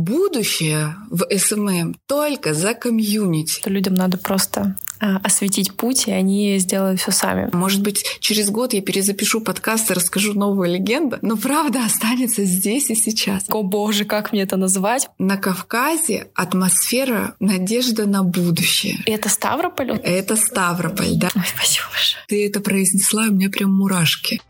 будущее в SMM только за комьюнити. Людям надо просто а, осветить путь, и они сделают все сами. Может быть, через год я перезапишу подкаст и расскажу новую легенду, но правда останется здесь и сейчас. О боже, как мне это называть? На Кавказе атмосфера надежда на будущее. И это Ставрополь? Это Ставрополь, да. Ой, спасибо большое. Ты это произнесла, у меня прям мурашки.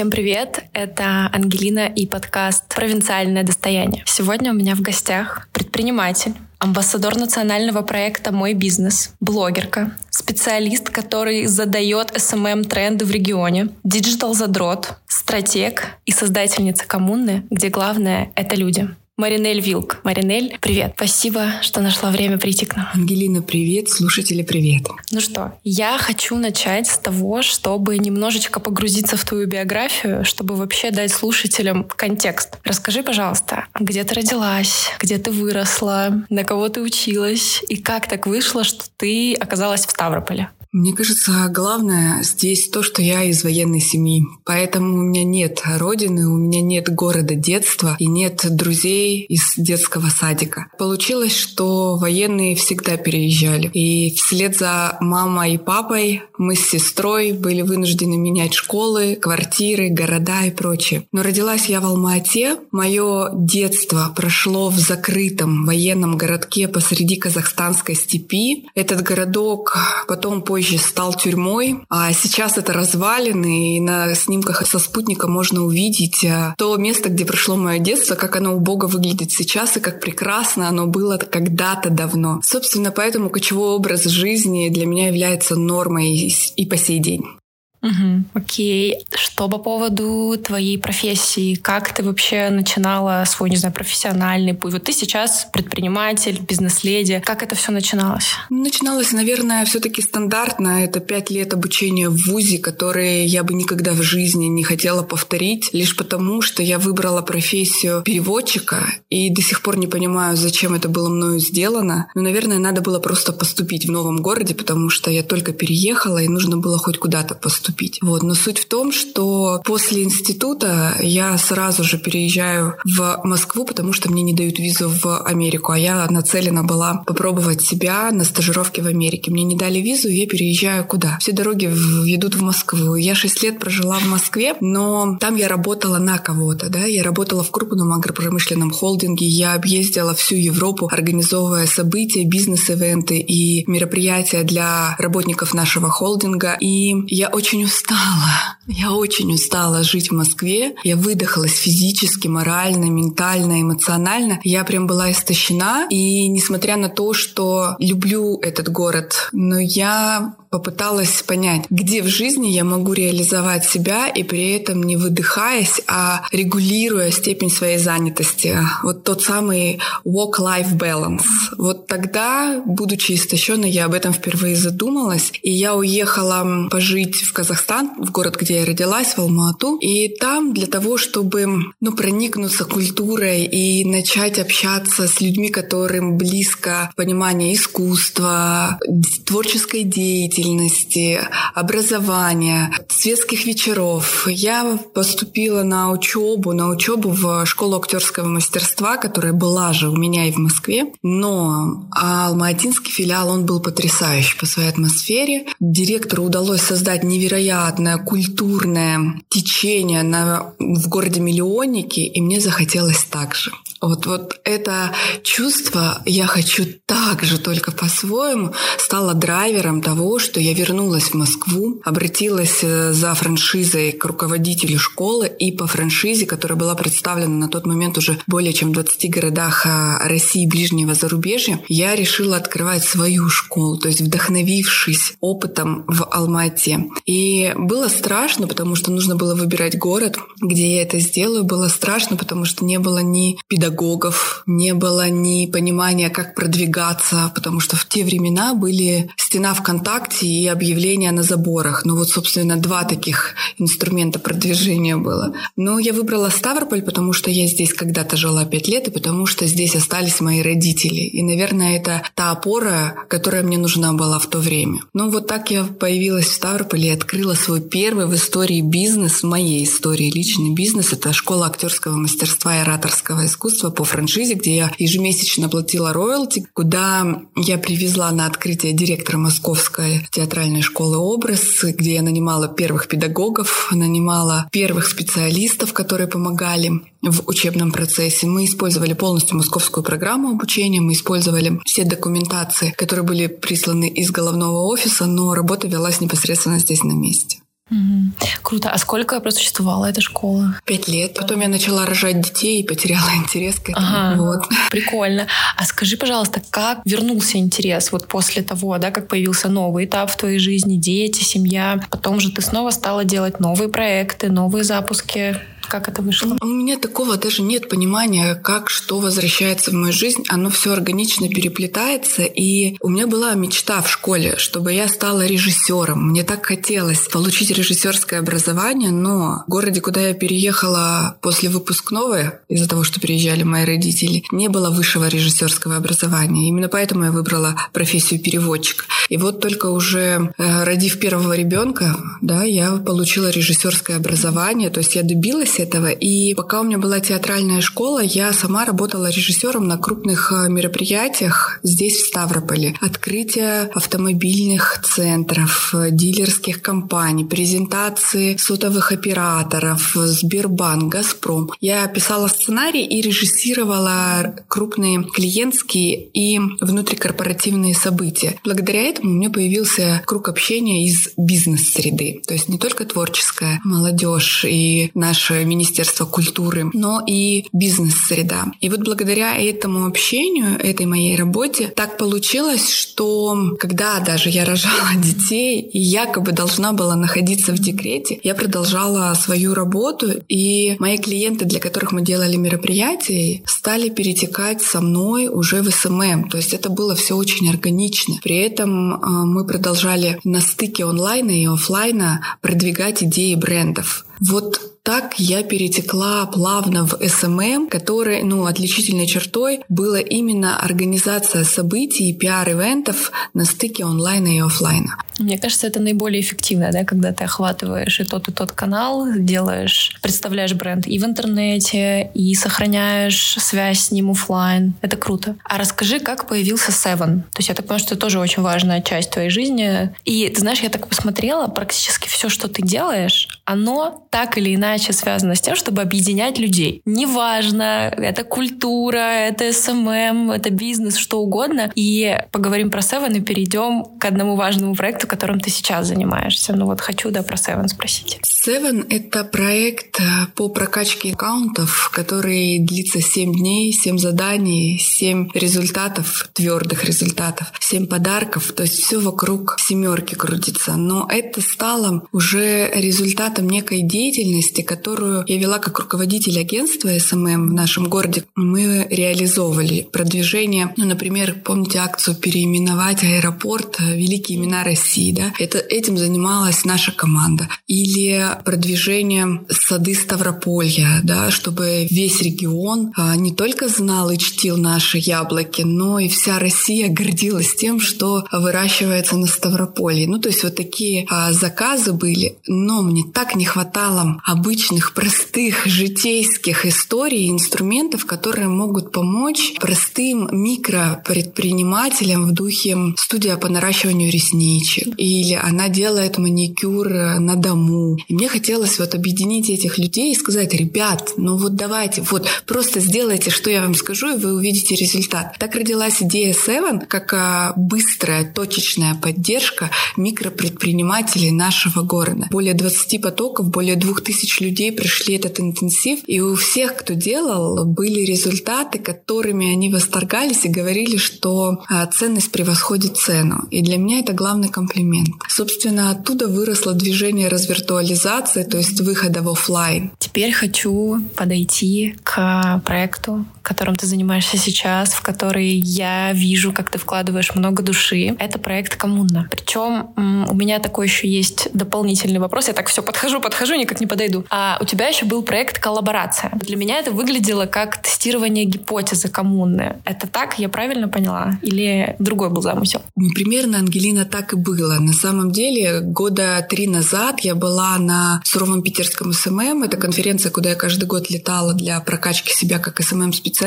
Всем привет! Это Ангелина и подкаст «Провинциальное достояние». Сегодня у меня в гостях предприниматель, амбассадор национального проекта «Мой бизнес», блогерка, специалист, который задает SMM-тренды в регионе, диджитал-задрот, стратег и создательница коммуны, где главное — это люди. Маринель Вилк. Маринель, привет. Спасибо, что нашла время прийти к нам. Ангелина, привет. Слушатели, привет. Ну что, я хочу начать с того, чтобы немножечко погрузиться в твою биографию, чтобы вообще дать слушателям контекст. Расскажи, пожалуйста, где ты родилась, где ты выросла, на кого ты училась, и как так вышло, что ты оказалась в Ставрополе? Мне кажется, главное здесь то, что я из военной семьи. Поэтому у меня нет родины, у меня нет города детства и нет друзей из детского садика. Получилось, что военные всегда переезжали. И вслед за мамой и папой мы с сестрой были вынуждены менять школы, квартиры, города и прочее. Но родилась я в Алма-Ате. Мое детство прошло в закрытом военном городке посреди казахстанской степи. Этот городок потом по позже стал тюрьмой, а сейчас это развалины, и на снимках со спутника можно увидеть э, то место, где прошло мое детство, как оно у Бога выглядит сейчас, и как прекрасно оно было когда-то давно. Собственно, поэтому кочевой образ жизни для меня является нормой и по сей день. Угу, окей. Что по поводу твоей профессии? Как ты вообще начинала свой, не знаю, профессиональный путь? Вот ты сейчас предприниматель, бизнес-леди. Как это все начиналось? Начиналось, наверное, все-таки стандартно. Это пять лет обучения в ВУЗе, которые я бы никогда в жизни не хотела повторить, лишь потому, что я выбрала профессию переводчика и до сих пор не понимаю, зачем это было мною сделано. Но, наверное, надо было просто поступить в новом городе, потому что я только переехала, и нужно было хоть куда-то поступить поступить. Вот. Но суть в том, что после института я сразу же переезжаю в Москву, потому что мне не дают визу в Америку, а я нацелена была попробовать себя на стажировке в Америке. Мне не дали визу, я переезжаю куда? Все дороги ведут в Москву. Я шесть лет прожила в Москве, но там я работала на кого-то, да, я работала в крупном агропромышленном холдинге, я объездила всю Европу, организовывая события, бизнес-эвенты и мероприятия для работников нашего холдинга. И я очень очень устала. Я очень устала жить в Москве. Я выдохалась физически, морально, ментально, эмоционально. Я прям была истощена. И несмотря на то, что люблю этот город, но я попыталась понять, где в жизни я могу реализовать себя и при этом не выдыхаясь, а регулируя степень своей занятости. Вот тот самый work-life balance. Вот тогда, будучи истощенной, я об этом впервые задумалась. И я уехала пожить в Казахстан, в город, где я родилась, в Алмату. И там для того, чтобы ну, проникнуться культурой и начать общаться с людьми, которым близко понимание искусства, творческой деятельности, деятельности, образования, светских вечеров. Я поступила на учебу, на учебу в школу актерского мастерства, которая была же у меня и в Москве. Но алматинский филиал, он был потрясающий по своей атмосфере. Директору удалось создать невероятное культурное течение на, в городе-миллионнике, и мне захотелось так же. Вот, вот это чувство «я хочу так же, только по-своему» стало драйвером того, что я вернулась в Москву, обратилась э, за франшизой к руководителю школы и по франшизе, которая была представлена на тот момент уже более чем в 20 городах э, России и ближнего зарубежья, я решила открывать свою школу, то есть вдохновившись опытом в Алмате. И было страшно, потому что нужно было выбирать город, где я это сделаю. Было страшно, потому что не было ни педагогов, не было ни понимания, как продвигаться, потому что в те времена были стена ВКонтакте граффити и объявления на заборах. Ну вот, собственно, два таких инструмента продвижения было. Но я выбрала Ставрополь, потому что я здесь когда-то жила пять лет, и потому что здесь остались мои родители. И, наверное, это та опора, которая мне нужна была в то время. Ну вот так я появилась в Ставрополе и открыла свой первый в истории бизнес, в моей истории личный бизнес. Это школа актерского мастерства и ораторского искусства по франшизе, где я ежемесячно платила роялти, куда я привезла на открытие директора Московской театральной школы «Образ», где я нанимала первых педагогов, нанимала первых специалистов, которые помогали в учебном процессе. Мы использовали полностью московскую программу обучения, мы использовали все документации, которые были присланы из головного офиса, но работа велась непосредственно здесь на месте. Угу. Круто. А сколько просуществовала эта школа? Пять лет. Потом я начала рожать детей и потеряла интерес к этому. Ага. Вот. Прикольно. А скажи, пожалуйста, как вернулся интерес вот после того, да, как появился новый этап в твоей жизни, дети, семья? Потом же ты снова стала делать новые проекты, новые запуски. Как это вышло? У меня такого даже нет понимания, как что возвращается в мою жизнь. Оно все органично переплетается. И у меня была мечта в школе, чтобы я стала режиссером. Мне так хотелось получить режиссерское образование, но в городе, куда я переехала после выпускного, из-за того, что переезжали мои родители, не было высшего режиссерского образования. Именно поэтому я выбрала профессию переводчика. И вот только уже э, родив первого ребенка, да, я получила режиссерское образование, то есть я добилась этого. И пока у меня была театральная школа, я сама работала режиссером на крупных э, мероприятиях здесь, в Ставрополе. Открытие автомобильных центров, э, дилерских компаний, презентации сотовых операторов, Сбербанк, Газпром. Я писала сценарий и режиссировала крупные клиентские и внутрикорпоративные события. Благодаря этому у меня появился круг общения из бизнес-среды. То есть не только творческая молодежь и наши Министерства культуры, но и бизнес-среда. И вот благодаря этому общению, этой моей работе, так получилось, что когда даже я рожала детей и якобы должна была находиться в декрете, я продолжала свою работу, и мои клиенты, для которых мы делали мероприятия, стали перетекать со мной уже в SMM. То есть это было все очень органично. При этом а, мы продолжали на стыке онлайна и офлайна продвигать идеи брендов. Вот так я перетекла плавно в SMM, который, ну, отличительной чертой было именно организация событий и пиар-ивентов на стыке онлайна и офлайна. Мне кажется, это наиболее эффективно, да, когда ты охватываешь и тот, и тот канал, делаешь, представляешь бренд и в интернете, и сохраняешь связь с ним офлайн. Это круто. А расскажи, как появился Seven? То есть я так понимаю, что это тоже очень важная часть твоей жизни. И ты знаешь, я так посмотрела, практически все, что ты делаешь, оно так или иначе связано с тем, чтобы объединять людей. Неважно, это культура, это SMM, это бизнес, что угодно. И поговорим про Seven и перейдем к одному важному проекту, которым ты сейчас занимаешься. Ну вот хочу, да, про Seven спросить. Seven — это проект э, по прокачке аккаунтов, который длится 7 дней, 7 заданий, 7 результатов, твердых результатов, 7 подарков. То есть все вокруг семерки крутится. Но это стало уже результатом некой деятельности, которую я вела как руководитель агентства SMM в нашем городе. Мы реализовывали продвижение, ну, например, помните акцию переименовать аэропорт «Великие имена России», да? Это, этим занималась наша команда. Или продвижение сады Ставрополья, да, чтобы весь регион а, не только знал и чтил наши яблоки, но и вся Россия гордилась тем, что выращивается на Ставрополье. Ну, то есть вот такие а, заказы были, но мне так не хватало обычных, простых, житейских историй инструментов, которые могут помочь простым микропредпринимателям в духе студия по наращиванию ресничек. Или она делает маникюр на дому. И мне хотелось вот объединить этих людей и сказать, ребят, ну вот давайте, вот просто сделайте, что я вам скажу, и вы увидите результат. Так родилась идея Seven, как а, быстрая, точечная поддержка микропредпринимателей нашего города. Более 20 потоков, более 2000 людей пришли этот интенсив, и у всех, кто делал, были результаты, которыми они восторгались и говорили, что а, ценность превосходит цену. И для меня это главный комплимент. Собственно, оттуда выросло движение развиртуализации то есть выхода в офлайн. Теперь хочу подойти к проекту, которым ты занимаешься сейчас, в который я вижу, как ты вкладываешь много души. Это проект «Коммуна». Причем у меня такой еще есть дополнительный вопрос. Я так все подхожу, подхожу, никак не подойду. А у тебя еще был проект «Коллаборация». Для меня это выглядело как тестирование гипотезы коммуны. Это так? Я правильно поняла? Или другой был замысел? Примерно, Ангелина, так и было. На самом деле, года три назад я была на суровом питерском SMM. Это конференция, куда я каждый год летала для прокачки себя как SMM-специалиста.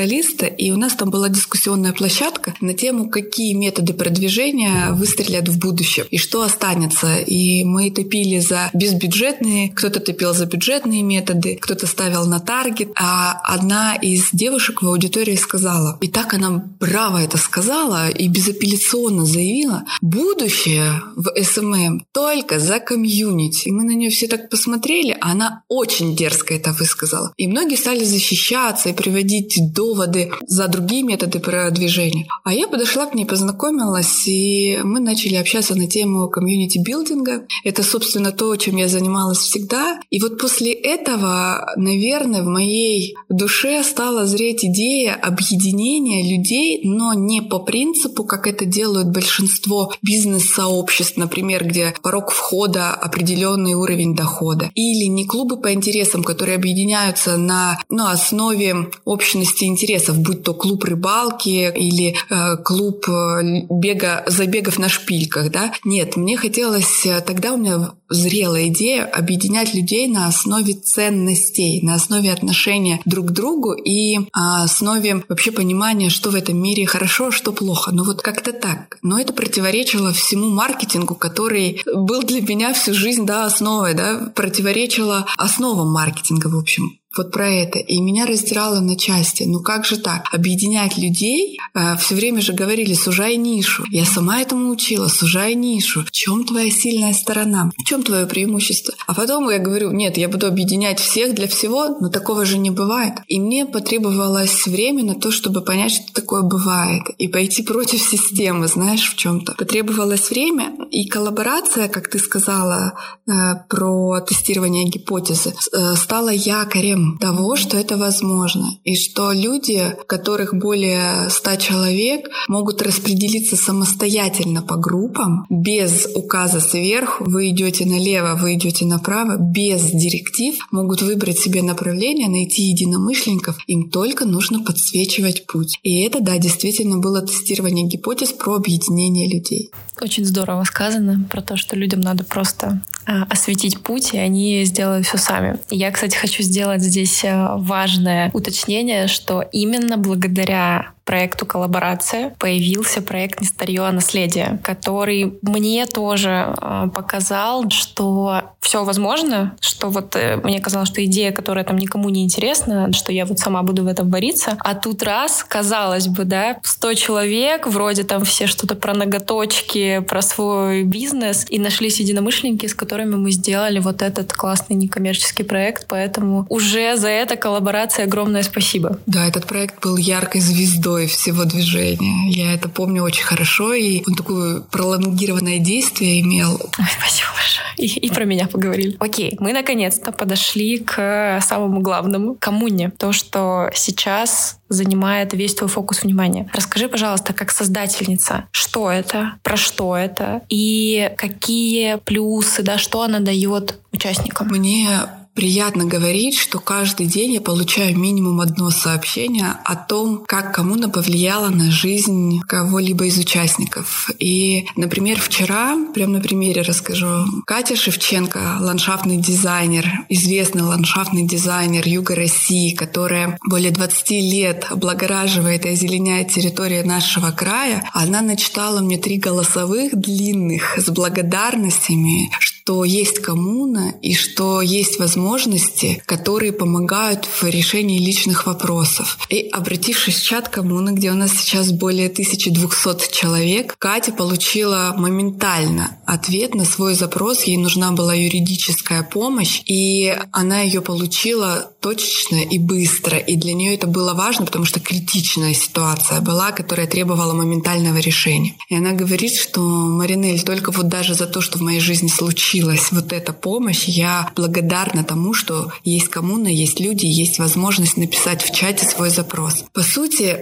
И у нас там была дискуссионная площадка на тему, какие методы продвижения выстрелят в будущем и что останется. И мы топили за безбюджетные, кто-то топил за бюджетные методы, кто-то ставил на таргет. А одна из девушек в аудитории сказала, и так она браво это сказала и безапелляционно заявила, будущее в SMM только за комьюнити. И мы на нее все так посмотрели, а она очень дерзко это высказала. И многие стали защищаться и приводить доводы за другие методы продвижения. А я подошла к ней, познакомилась, и мы начали общаться на тему community building а. Это, собственно, то, чем я занималась всегда. И вот после этого, наверное, в моей душе стала зреть идея объединения людей, но не по принципу, как это делают большинство бизнес-сообществ, например, где порог входа определенный уровень дохода. Или не клубы по интересам, которые объединяются на ну, основе общности интересов, будь то клуб рыбалки или э, клуб э, бега, забегов на шпильках. Да? Нет, мне хотелось, э, тогда у меня зрелая идея объединять людей на основе ценностей, на основе отношения друг к другу и а, основе вообще понимания, что в этом мире хорошо, а что плохо. Ну вот как-то так. Но это противоречило всему маркетингу, который был для меня всю жизнь да, основой, да, противоречило основам маркетинга, в общем вот про это. И меня раздирало на части. Ну как же так? Объединять людей, э, все время же говорили, сужай нишу. Я сама этому учила, сужай нишу. В чем твоя сильная сторона? В чем твое преимущество? А потом я говорю, нет, я буду объединять всех для всего, но такого же не бывает. И мне потребовалось время на то, чтобы понять, что такое бывает, и пойти против системы, знаешь, в чем-то. Потребовалось время, и коллаборация, как ты сказала, э, про тестирование гипотезы, э, стала якорем того, что это возможно, и что люди, которых более 100 человек, могут распределиться самостоятельно по группам, без указа сверху, вы идете налево, вы идете направо, без директив, могут выбрать себе направление, найти единомышленников, им только нужно подсвечивать путь. И это, да, действительно было тестирование гипотез про объединение людей. Очень здорово сказано про то, что людям надо просто осветить путь, и они сделают все сами. Я, кстати, хочу сделать здесь э, важное уточнение, что именно благодаря проекту «Коллаборация» появился проект «Не старье, а наследие», который мне тоже э, показал, что все возможно, что вот э, мне казалось, что идея, которая там никому не интересна, что я вот сама буду в этом вариться, а тут раз, казалось бы, да, 100 человек, вроде там все что-то про ноготочки, про свой бизнес, и нашлись единомышленники, с которыми мы сделали вот этот классный некоммерческий проект, поэтому уже за это коллаборация огромное спасибо. Да, этот проект был яркой звездой звездой всего движения. Я это помню очень хорошо, и он такое пролонгированное действие имел. Ой, спасибо большое. И, и про меня поговорили. Окей, мы наконец-то подошли к самому главному, коммуне. То, что сейчас занимает весь твой фокус внимания. Расскажи, пожалуйста, как создательница, что это, про что это и какие плюсы, да, что она дает участникам. Мне приятно говорить, что каждый день я получаю минимум одно сообщение о том, как коммуна повлияла на жизнь кого-либо из участников. И, например, вчера, прямо на примере расскажу, Катя Шевченко, ландшафтный дизайнер, известный ландшафтный дизайнер Юга России, которая более 20 лет облагораживает и озеленяет территорию нашего края, она начитала мне три голосовых длинных с благодарностями, что есть коммуна и что есть возможности, которые помогают в решении личных вопросов. И обратившись в чат коммуны, где у нас сейчас более 1200 человек, Катя получила моментально ответ на свой запрос. Ей нужна была юридическая помощь, и она ее получила точечно и быстро. И для нее это было важно, потому что критичная ситуация была, которая требовала моментального решения. И она говорит, что Маринель, только вот даже за то, что в моей жизни случилось, случилась вот эта помощь. Я благодарна тому, что есть коммуна, есть люди, есть возможность написать в чате свой запрос. По сути,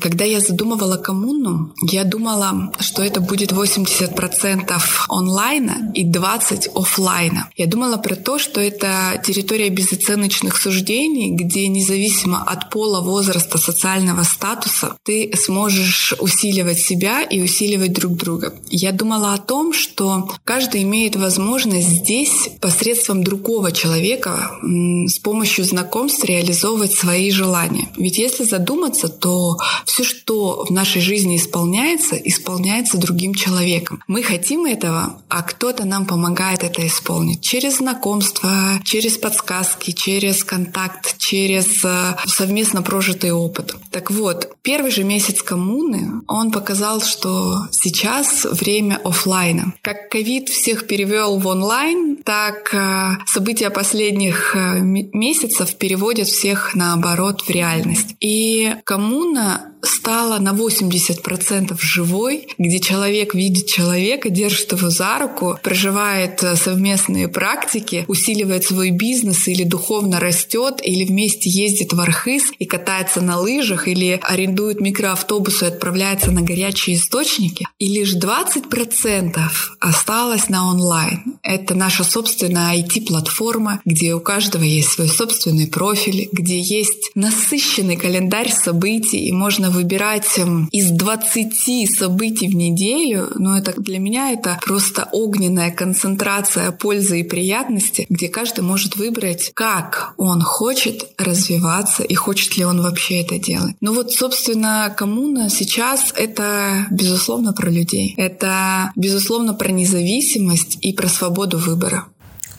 когда я задумывала коммуну, я думала, что это будет 80% онлайна и 20% офлайна. Я думала про то, что это территория безоценочных суждений, где независимо от пола, возраста, социального статуса, ты сможешь усиливать себя и усиливать друг друга. Я думала о том, что каждый имеет возможность здесь посредством другого человека с помощью знакомств реализовывать свои желания. Ведь если задуматься, то все, что в нашей жизни исполняется, исполняется другим человеком. Мы хотим этого, а кто-то нам помогает это исполнить через знакомство, через подсказки, через контакт, через э, совместно прожитый опыт. Так вот, первый же месяц коммуны, он показал, что сейчас время офлайна. Как ковид всех перевел в онлайн, так э, события последних э, месяцев переводят всех наоборот в реальность. И коммуна стала на 80% живой, где человек видит человека, держит его за руку, проживает э, совместные практики, усиливает свой бизнес или духовно растет, или вместе ездит в Архыз и катается на лыжах, или арендует микроавтобус и отправляется на горячие источники. И лишь 20% осталось на онлайн. Это наша собственная IT-платформа, где у каждого есть свой собственный профиль, где есть насыщенный календарь событий, и можно выбирать эм, из 20 событий в неделю, но это для меня это просто огненная концентрация пользы и приятности, где каждый может выбрать, как он хочет развиваться и хочет ли он вообще это делать. Ну вот, собственно, коммуна сейчас это, безусловно, про людей. Это, безусловно, про независимость и про свободу выбора.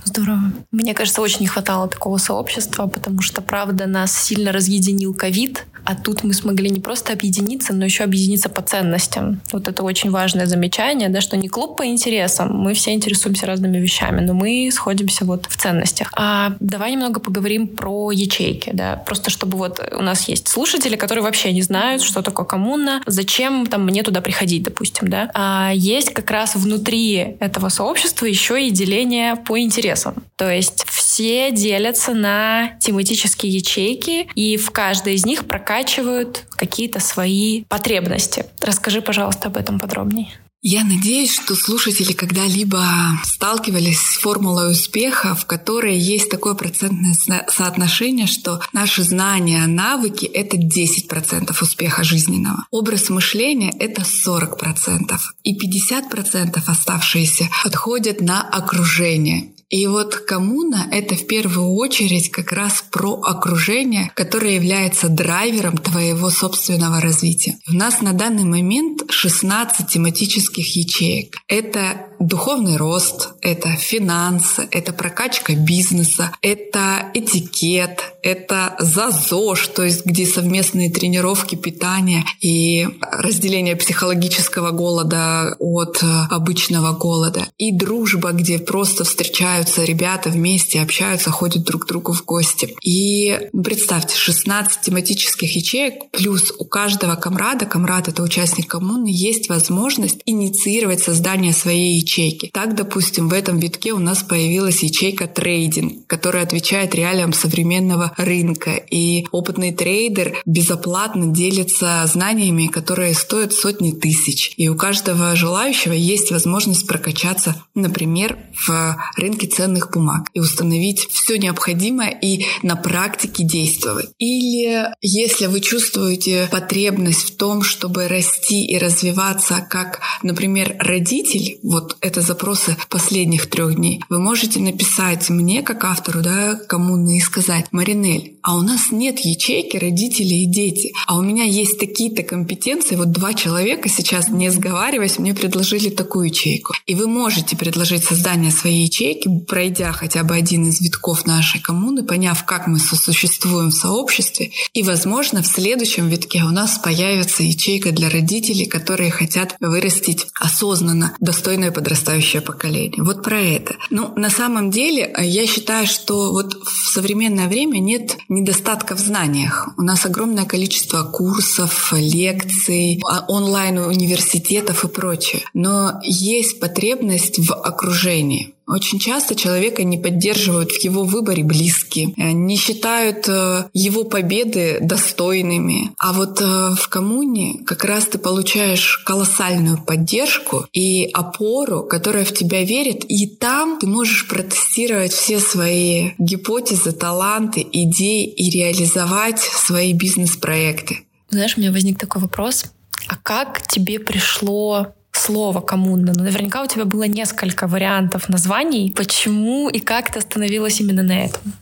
Здорово. Мне кажется, очень не хватало такого сообщества, потому что, правда, нас сильно разъединил ковид, а тут мы смогли не просто объединиться, но еще объединиться по ценностям. Вот это очень важное замечание, да, что не клуб по интересам, мы все интересуемся разными вещами, но мы сходимся вот в ценностях. А давай немного поговорим про ячейки, да, просто чтобы вот у нас есть слушатели, которые вообще не знают, что такое коммуна, зачем там мне туда приходить, допустим, да. А есть как раз внутри этого сообщества еще и деление по интересам. То есть все делятся на тематические ячейки, и в каждой из них прокачивают прокачивают какие-то свои потребности. Расскажи, пожалуйста, об этом подробнее. Я надеюсь, что слушатели когда-либо сталкивались с формулой успеха, в которой есть такое процентное соотношение, что наши знания, навыки — это 10% успеха жизненного. Образ мышления — это 40%. И 50% оставшиеся отходят на окружение. И вот коммуна — это в первую очередь как раз про окружение, которое является драйвером твоего собственного развития. У нас на данный момент 16 тематических ячеек. Это духовный рост, это финансы, это прокачка бизнеса, это этикет, это ЗАЗОЖ, то есть где совместные тренировки, питания и разделение психологического голода от обычного голода. И дружба, где просто встречаются ребята вместе, общаются, ходят друг к другу в гости. И представьте, 16 тематических ячеек, плюс у каждого комрада, комрад — это участник коммуны, есть возможность инициировать создание своей ячейки. Так, допустим, в этом витке у нас появилась ячейка трейдинг, которая отвечает реалиям современного рынка. И опытный трейдер безоплатно делится знаниями, которые стоят сотни тысяч. И у каждого желающего есть возможность прокачаться, например, в рынке ценных бумаг и установить все необходимое и на практике действовать. Или если вы чувствуете потребность в том, чтобы расти и развиваться как, например, родитель, вот это запросы последних трех дней. Вы можете написать мне, как автору, да, коммуны, и сказать, Маринель, а у нас нет ячейки родители и дети, а у меня есть такие-то компетенции, вот два человека сейчас, не сговариваясь, мне предложили такую ячейку. И вы можете предложить создание своей ячейки, пройдя хотя бы один из витков нашей коммуны, поняв, как мы сосуществуем в сообществе, и, возможно, в следующем витке у нас появится ячейка для родителей, которые хотят вырастить осознанно достойное подрастающее поколение. Вот про это. Ну, на самом деле, э, я считаю, что вот в современное время нет недостатка в знаниях. У нас огромное количество курсов, лекций, а, онлайн-университетов и прочее. Но есть потребность в окружении Очень часто человека не поддерживают в его выборе близкие, э, не считают э, его победы достойными. А вот э, в коммуне как раз ты получаешь колоссальную поддержку и опору, которая в тебя верит, и там ты можешь протестировать все свои гипотезы, таланты, идеи и реализовать свои бизнес-проекты. Знаешь, у меня возник такой вопрос. А как тебе пришло слово коммуна. Но наверняка у тебя было несколько вариантов названий. Почему и как ты остановилась именно на этом?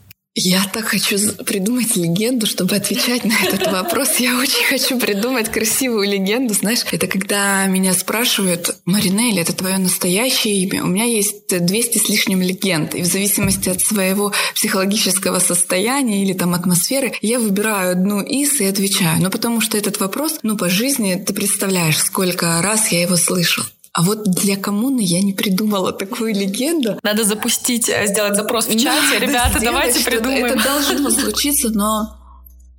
Я так хочу придумать легенду, чтобы отвечать на этот вопрос. Я очень хочу придумать красивую легенду. Знаешь, это когда меня спрашивают, Маринель, это твое настоящее имя? У меня есть 200 с лишним легенд. И в зависимости от своего психологического состояния или там атмосферы, я выбираю одну из и отвечаю. Ну, потому что этот вопрос, ну, по жизни ты представляешь, сколько раз я его слышал. А вот для коммуны я не придумала такую легенду. Надо запустить, э, сделать запрос в чате. Ребята, давайте придумаем. Это должно случиться, но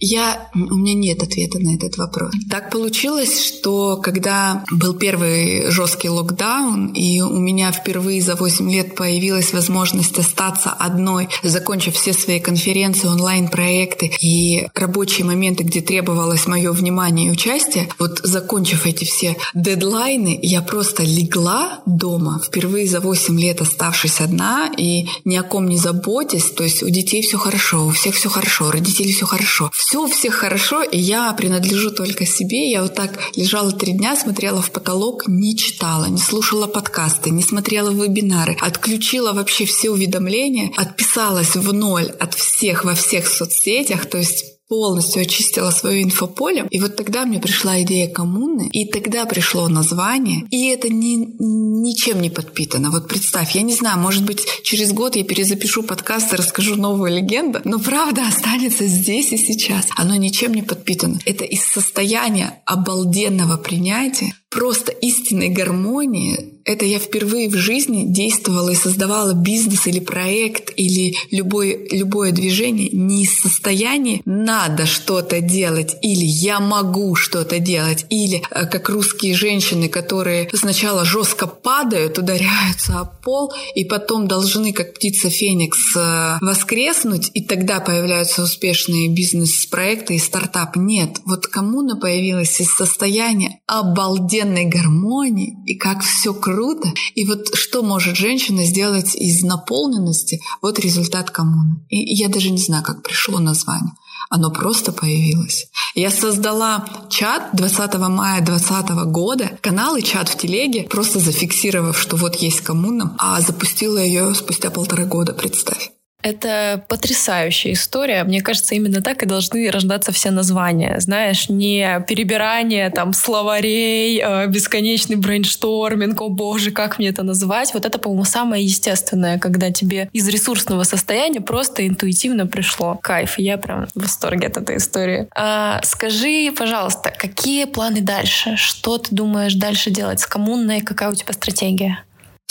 я, у меня нет ответа на этот вопрос. Так получилось, что когда был первый жесткий локдаун, и у меня впервые за 8 лет появилась возможность остаться одной, закончив все свои конференции, онлайн-проекты и рабочие моменты, где требовалось мое внимание и участие, вот закончив эти все дедлайны, я просто легла дома, впервые за 8 лет оставшись одна и ни о ком не заботясь, то есть у детей все хорошо, у всех все хорошо, у родителей все хорошо, все у всех хорошо, и я принадлежу только себе. Я вот так лежала три дня, смотрела в потолок, не читала, не слушала подкасты, не смотрела вебинары, отключила вообще все уведомления, отписалась в ноль от всех во всех соцсетях, то есть полностью очистила свое инфополе. И вот тогда мне пришла идея коммуны, и тогда пришло название, и это ни, ничем не подпитано. Вот представь, я не знаю, может быть, через год я перезапишу подкаст и расскажу новую легенду, но правда останется здесь и сейчас. Оно ничем не подпитано. Это из состояния обалденного принятия, просто истинной гармонии, это я впервые в жизни действовала и создавала бизнес или проект или любое, любое движение не из состояния «надо что-то делать» или «я могу что-то делать» или э, как русские женщины, которые сначала жестко падают, ударяются о пол и потом должны, как птица Феникс, э, воскреснуть, и тогда появляются успешные бизнес-проекты и стартап. Нет, вот коммуна появилась из состояния обалденной гармонии и как все круто. И вот что может женщина сделать из наполненности? Вот результат коммуны. И я даже не знаю, как пришло название. Оно просто появилось. Я создала чат 20 мая 2020 года, канал и чат в телеге, просто зафиксировав, что вот есть коммуна, а запустила ее спустя полтора года, представь. Это потрясающая история. Мне кажется, именно так и должны рождаться все названия. Знаешь, не перебирание там словарей, э, бесконечный brainstorming, о боже, как мне это называть. Вот это, по-моему, самое естественное, когда тебе из ресурсного состояния просто интуитивно пришло. Кайф, я прям в восторге от этой истории. А, скажи, пожалуйста, какие планы дальше? Что ты думаешь дальше делать с коммунной? Какая у тебя стратегия?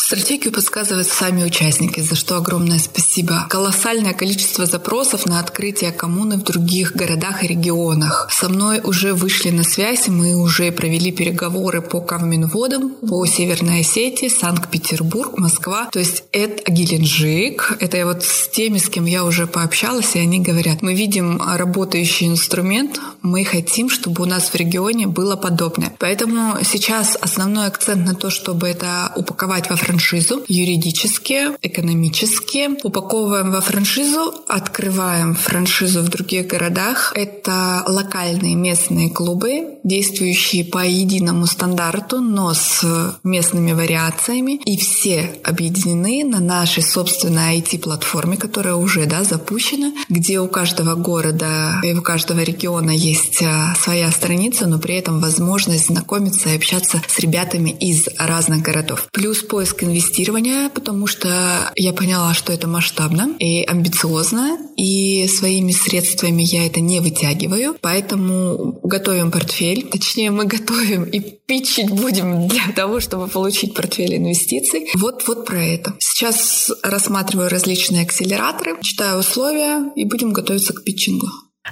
Стратегию подсказывают сами участники, за что огромное спасибо. Колоссальное количество запросов на открытие коммуны в других городах и регионах. Со мной уже вышли на связь, мы уже провели переговоры по Кавминводам, по Северной Осетии, Санкт-Петербург, Москва. То есть это Геленджик. Это я вот с теми, с кем я уже пообщалась, и они говорят, мы видим работающий инструмент, мы хотим, чтобы у нас в регионе было подобное. Поэтому сейчас основной акцент на то, чтобы это упаковать во франшизу юридически, экономически. Упаковываем во франшизу, открываем франшизу в других городах. Это локальные местные клубы, действующие по единому стандарту, но с местными вариациями. И все объединены на нашей собственной IT-платформе, которая уже да, запущена, где у каждого города и у каждого региона есть а, своя страница, но при этом возможность знакомиться и общаться с ребятами из разных городов. Плюс поиск инвестирования, потому что я поняла, что это масштабно и амбициозно, и своими средствами я это не вытягиваю, поэтому готовим портфель, точнее мы готовим и питчить будем для того, чтобы получить портфель инвестиций. Вот, вот про это. Сейчас рассматриваю различные акселераторы, читаю условия и будем готовиться к питчингу.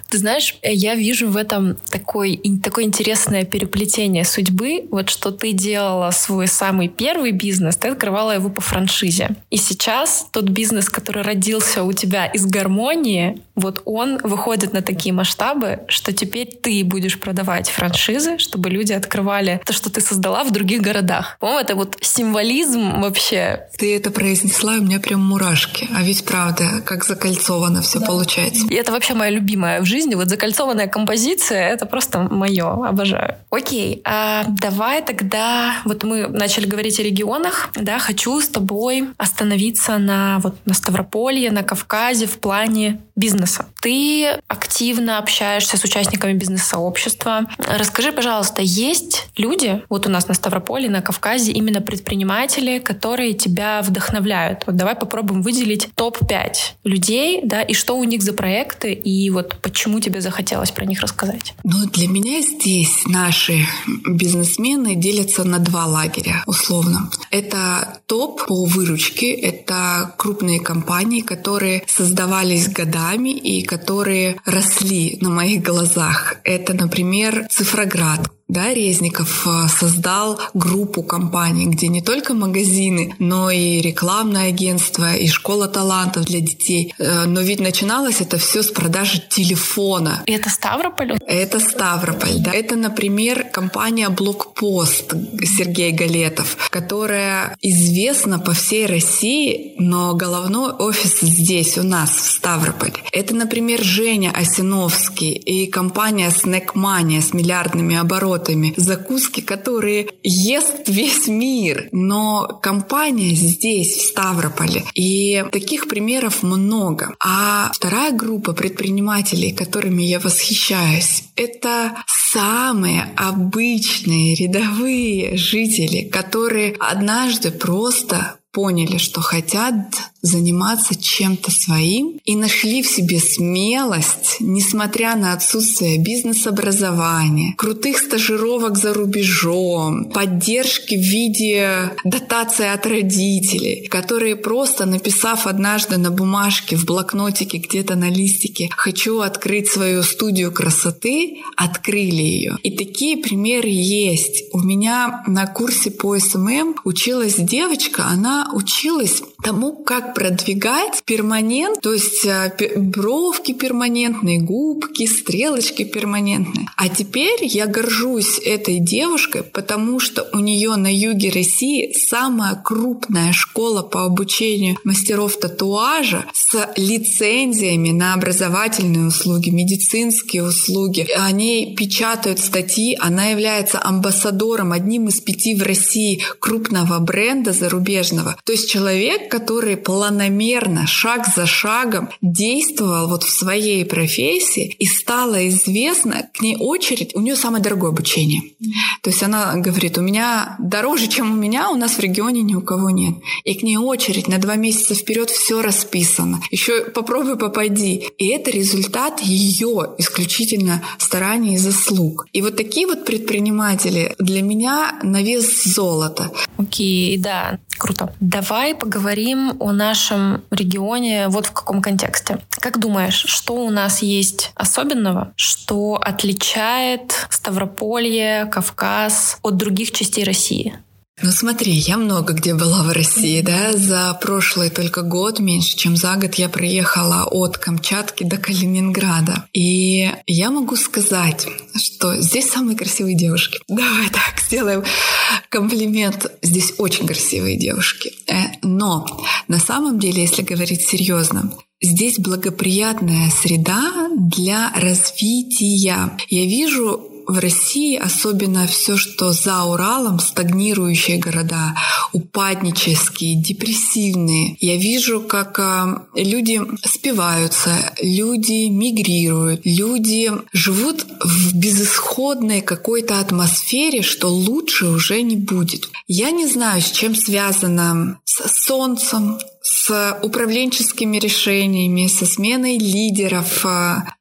Ты знаешь, я вижу в этом такой, такое интересное переплетение судьбы. Вот что ты делала свой самый первый бизнес, ты открывала его по франшизе. И сейчас тот бизнес, который родился у тебя из гармонии, вот он выходит на такие масштабы, что теперь ты будешь продавать франшизы, чтобы люди открывали то, что ты создала в других городах. По-моему, это вот символизм вообще. Ты это произнесла, у меня прям мурашки. А ведь правда, как закольцовано все да. получается. И это вообще моя любимая в жизни. Вот закольцованная композиция — это просто мое. Обожаю. Окей, а давай тогда... Вот мы начали говорить о регионах. Да, хочу с тобой остановиться на, вот, на Ставрополье, на Кавказе в плане бизнеса. Ты активно общаешься с участниками бизнес-сообщества. Расскажи, пожалуйста, есть люди, вот у нас на Ставрополе, на Кавказе, именно предприниматели, которые тебя вдохновляют? Вот давай попробуем выделить топ-5 людей, да, и что у них за проекты, и вот почему тебе захотелось про них рассказать? Ну, для меня здесь наши бизнесмены делятся на два лагеря, условно. Это топ по выручке, это крупные компании, которые создавались годами и которые росли на моих глазах. Это, например, Цифроград, да, Резников э, создал группу компаний, где не только магазины, но и рекламное агентство, и школа талантов для детей. Э, но ведь начиналось это все с продажи телефона. И это Ставрополь? Это Ставрополь, да. Это, например, компания Блокпост Сергей Галетов, которая известна по всей России, но головной офис здесь, у нас, в Ставрополе. Это, например, Женя Осиновский и компания Снэкмания с миллиардными оборотами оборотами, закуски, которые ест весь мир. Но компания здесь, в Ставрополе. И таких примеров много. А вторая группа предпринимателей, которыми я восхищаюсь, это самые обычные рядовые жители, которые однажды просто поняли, что хотят заниматься чем-то своим и нашли в себе смелость, несмотря на отсутствие бизнес-образования, крутых стажировок за рубежом, поддержки в виде дотации от родителей, которые просто написав однажды на бумажке, в блокнотике, где-то на листике «хочу открыть свою студию красоты», открыли ее. И такие примеры есть. У меня на курсе по SMM училась девочка, она училась тому, как продвигать перманент, то есть э, бровки перманентные, губки, стрелочки перманентные. А теперь я горжусь этой девушкой, потому что у нее на юге России самая крупная школа по обучению мастеров татуажа с лицензиями на образовательные услуги, медицинские услуги. Они печатают статьи, она является амбассадором, одним из пяти в России крупного бренда зарубежного. То есть человек, который планомерно, шаг за шагом действовал вот в своей профессии и стала известна, к ней очередь, у нее самое дорогое обучение. То есть она говорит, у меня дороже, чем у меня, у нас в регионе ни у кого нет. И к ней очередь на два месяца вперед все расписано. Еще попробуй попади. И это результат ее исключительно стараний и заслуг. И вот такие вот предприниматели для меня на вес золота. Окей, okay, да. Круто. Давай поговорим о нашем регионе вот в каком контексте. Как думаешь, что у нас есть особенного, что отличает Ставрополье, Кавказ от других частей России? Ну смотри, я много где была в России, да, за прошлый только год, меньше чем за год я проехала от Камчатки до Калининграда. И я могу сказать, что здесь самые красивые девушки. Давай так, сделаем комплимент. Здесь очень красивые девушки. Э, но на самом деле, если говорить серьезно, Здесь благоприятная среда для развития. Я вижу в России особенно все, что за Уралом, стагнирующие города, упаднические, депрессивные. Я вижу, как а, люди спиваются, люди мигрируют, люди живут в безысходной какой-то атмосфере, что лучше уже не будет. Я не знаю, с чем связано с солнцем, с управленческими решениями, со сменой лидеров.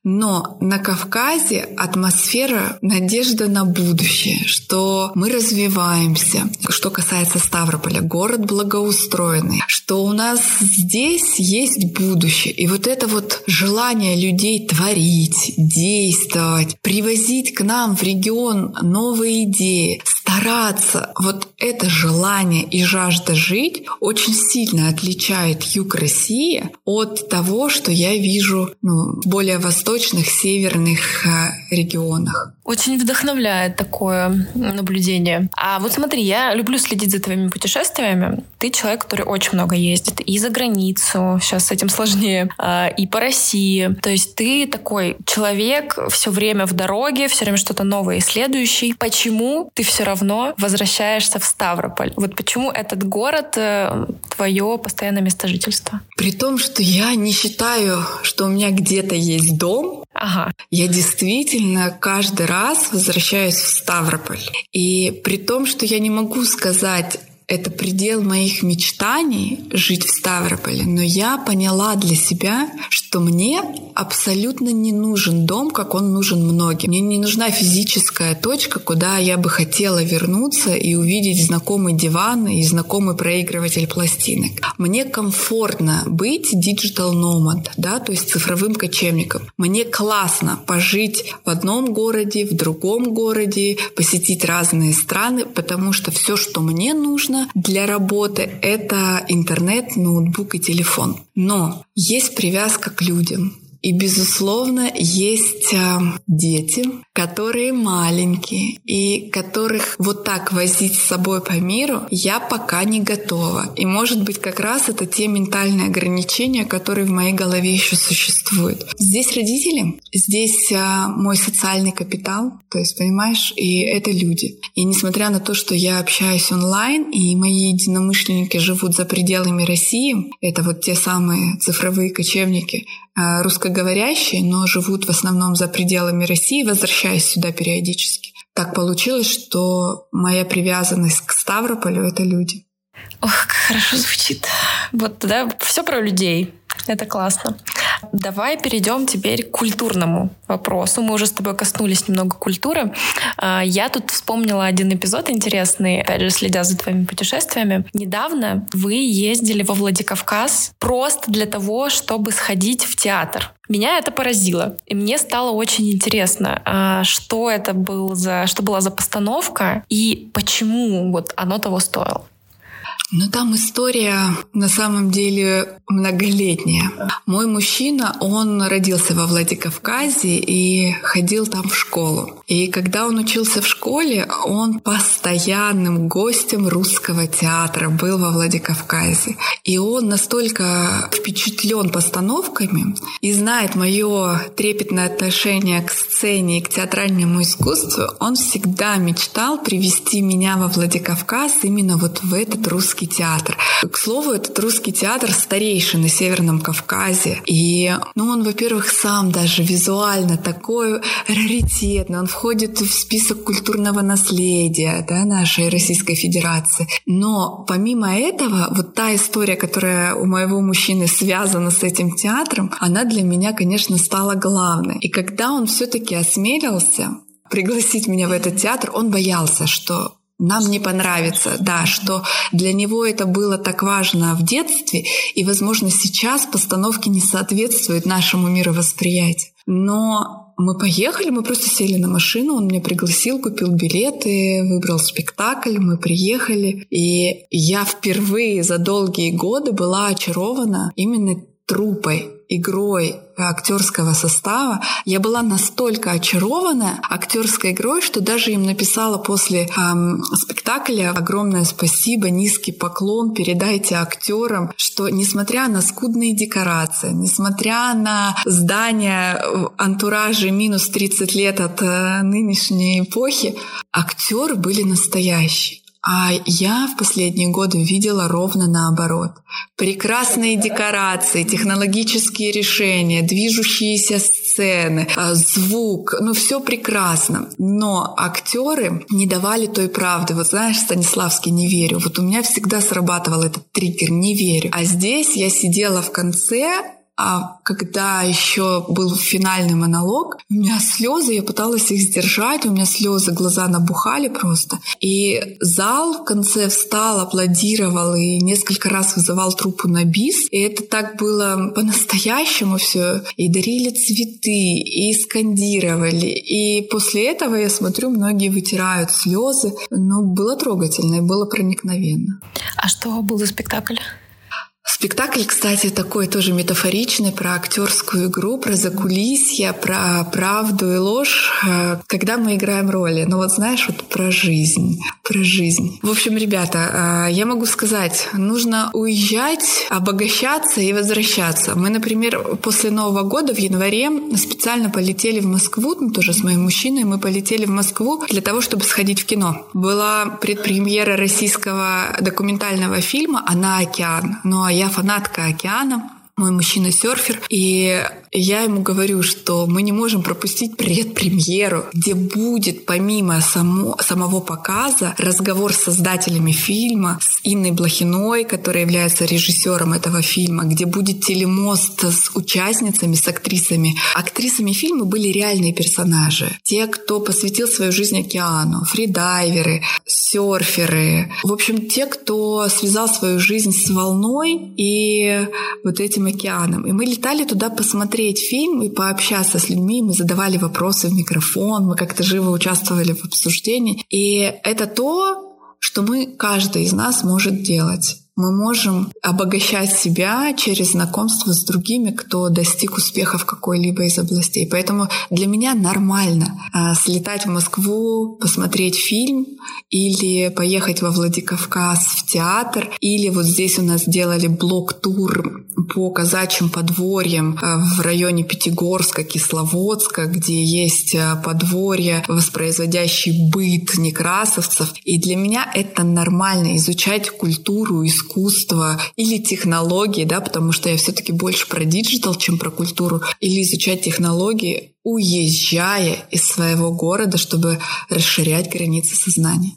Но на Кавказе атмосфера надежда на будущее, что мы развиваемся. Что касается Ставрополя, город благоустроенный, что у нас здесь есть будущее. И вот это вот желание людей творить, действовать, привозить к нам в регион новые идеи, стараться, вот это желание и жажда жить очень сильно отличает юг России от того, что я вижу ну, в более восточных, северных э, регионах. Очень вдохновляет такое наблюдение. А вот смотри, я люблю следить за твоими путешествиями. Ты человек, который очень много ездит и за границу, сейчас с этим сложнее, а, и по России. То есть ты такой человек все время в дороге, все время что-то новое исследующий. Почему ты все равно возвращаешься в Ставрополь? Вот почему этот город э, твое постоянное место жительства? При том, что я не считаю, что у меня где-то есть дом, Ага. Я действительно каждый раз возвращаюсь в Ставрополь. И при том, что я не могу сказать, это предел моих мечтаний жить в Ставрополе, но я поняла для себя, что мне абсолютно не нужен дом, как он нужен многим. Мне не нужна физическая точка, куда я бы хотела вернуться и увидеть знакомый диван и знакомый проигрыватель пластинок. Мне комфортно быть digital nomad, да, то есть цифровым кочевником. Мне классно пожить в одном городе, в другом городе, посетить разные страны, потому что все, что мне нужно, нужно для работы, это интернет, ноутбук и телефон. Но есть привязка к людям. И, безусловно, есть э, дети, которые маленькие и которых вот так возить с собой по миру я пока не готова. И, может быть, как раз это те ментальные ограничения, которые в моей голове еще существуют. Здесь родители, здесь э, мой социальный капитал, то есть, понимаешь, и это люди. И несмотря на то, что я общаюсь онлайн, и мои единомышленники живут за пределами России, это вот те самые цифровые кочевники, русскоговорящие, но живут в основном за пределами России, возвращаясь сюда периодически. Так получилось, что моя привязанность к Ставрополю — это люди. Ох, как хорошо звучит. Вот, да, все про людей. Это классно. Давай перейдем теперь к культурному вопросу. Мы уже с тобой коснулись немного культуры. А, я тут вспомнила один эпизод интересный, опять же, следя за твоими путешествиями. Недавно вы ездили во Владикавказ просто для того, чтобы сходить в театр. Меня это поразило, и мне стало очень интересно, а, что это был за, что была за постановка и почему вот оно того стоило. Ну, там история на самом деле многолетняя. Мой мужчина, он родился во Владикавказе и ходил там в школу. И когда он учился в школе, он постоянным гостем русского театра был во Владикавказе. И он настолько впечатлен постановками и знает мое трепетное отношение к сцене и к театральному искусству, он всегда мечтал привести меня во Владикавказ именно вот в этот русский русский театр. К слову, этот русский театр старейший на Северном Кавказе. И ну, он, во-первых, сам даже визуально такой раритетный. Он входит в список культурного наследия да, нашей Российской Федерации. Но помимо этого, вот та история, которая у моего мужчины связана с этим театром, она для меня, конечно, стала главной. И когда он все-таки осмелился пригласить меня в этот театр, он боялся, что нам не понравится, да, что для него это было так важно в детстве, и, возможно, сейчас постановки не соответствуют нашему мировосприятию. Но мы поехали, мы просто сели на машину, он меня пригласил, купил билеты, выбрал спектакль, мы приехали. И я впервые за долгие годы была очарована именно трупой игрой актерского состава, я была настолько очарована актерской игрой, что даже им написала после эм, спектакля огромное спасибо, низкий поклон, передайте актерам, что несмотря на скудные декорации, несмотря на здания антуражи минус 30 лет от э, нынешней эпохи, актеры были настоящие А я в последние годы видела ровно наоборот. Прекрасные декорации, технологические решения, движущиеся сцены, а, звук, ну все прекрасно. Но актеры не давали той правды. Вот знаешь, Станиславский «Не верю». Вот у меня всегда срабатывал этот триггер «Не верю». А здесь я сидела в конце а когда еще был финальный монолог, у меня слезы, я пыталась их сдержать, у меня слезы, глаза набухали просто. И зал в конце встал, аплодировал и несколько раз вызывал труппу на бис. И это так было по-настоящему все. И дарили цветы, и скандировали. И после этого, я смотрю, многие вытирают слезы. Но было трогательно и было проникновенно. А что был за спектакль? Спектакль, кстати, такой тоже метафоричный про актерскую игру, про закулисье, про правду и ложь, э, когда мы играем роли. Ну вот знаешь, вот про жизнь, про жизнь. В общем, ребята, э, я могу сказать, нужно уезжать, обогащаться и возвращаться. Мы, например, после Нового года в январе специально полетели в Москву, ну, тоже с моим мужчиной, мы полетели в Москву для того, чтобы сходить в кино. Была предпремьера российского документального фильма «Она океан». Ну а я фанатка океана, мой мужчина серфер, и я ему говорю, что мы не можем пропустить предпремьеру, где будет помимо само, самого показа разговор с создателями фильма, с Инной Блохиной, которая является режиссером этого фильма, где будет телемост с участницами, с актрисами. Актрисами фильма были реальные персонажи. Те, кто посвятил свою жизнь океану, фридайверы, серферы. В общем, те, кто связал свою жизнь с волной и вот этим океаном. И мы летали туда посмотреть посмотреть фильм и пообщаться с людьми. Мы задавали вопросы в микрофон, мы как-то живо участвовали в обсуждении. И это то, что мы, каждый из нас может делать мы можем обогащать себя через знакомство с другими, кто достиг успеха в какой-либо из областей. Поэтому для меня нормально а, слетать в Москву, посмотреть фильм или поехать во Владикавказ в театр, или вот здесь у нас делали блог-тур по казачьим подворьям а, в районе Пятигорска, Кисловодска, где есть а, подворья, воспроизводящий быт некрасовцев. И для меня это нормально изучать культуру, искусство, искусство или технологии, да, потому что я все-таки больше про digital, чем про культуру, или изучать технологии, уезжая из своего города, чтобы расширять границы сознания.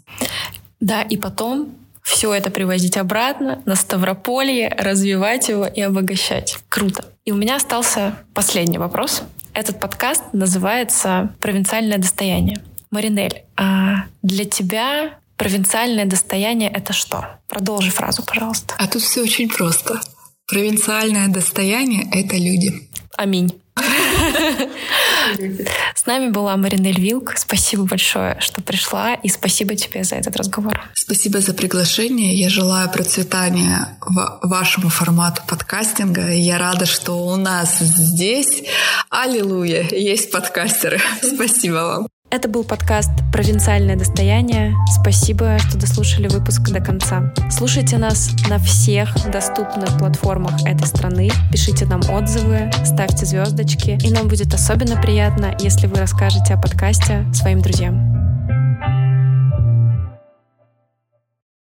Да, и потом все это привозить обратно на Ставрополье, развивать его и обогащать. Круто. И у меня остался последний вопрос. Этот подкаст называется «Провинциальное достояние». Маринель, а для тебя Провинциальное достояние — это что? Продолжи фразу, пожалуйста. А тут все очень просто. Провинциальное достояние — это люди. Аминь. С нами была Маринель Вилк. Спасибо большое, что пришла, и спасибо тебе за этот разговор. Спасибо за приглашение. Я желаю процветания вашему формату подкастинга. Я рада, что у нас здесь, аллилуйя, есть подкастеры. Спасибо вам. Это был подкаст «Провинциальное достояние». Спасибо, что дослушали выпуск до конца. Слушайте нас на всех доступных платформах этой страны. Пишите нам отзывы, ставьте звездочки. И нам будет особенно приятно, если вы расскажете о подкасте своим друзьям.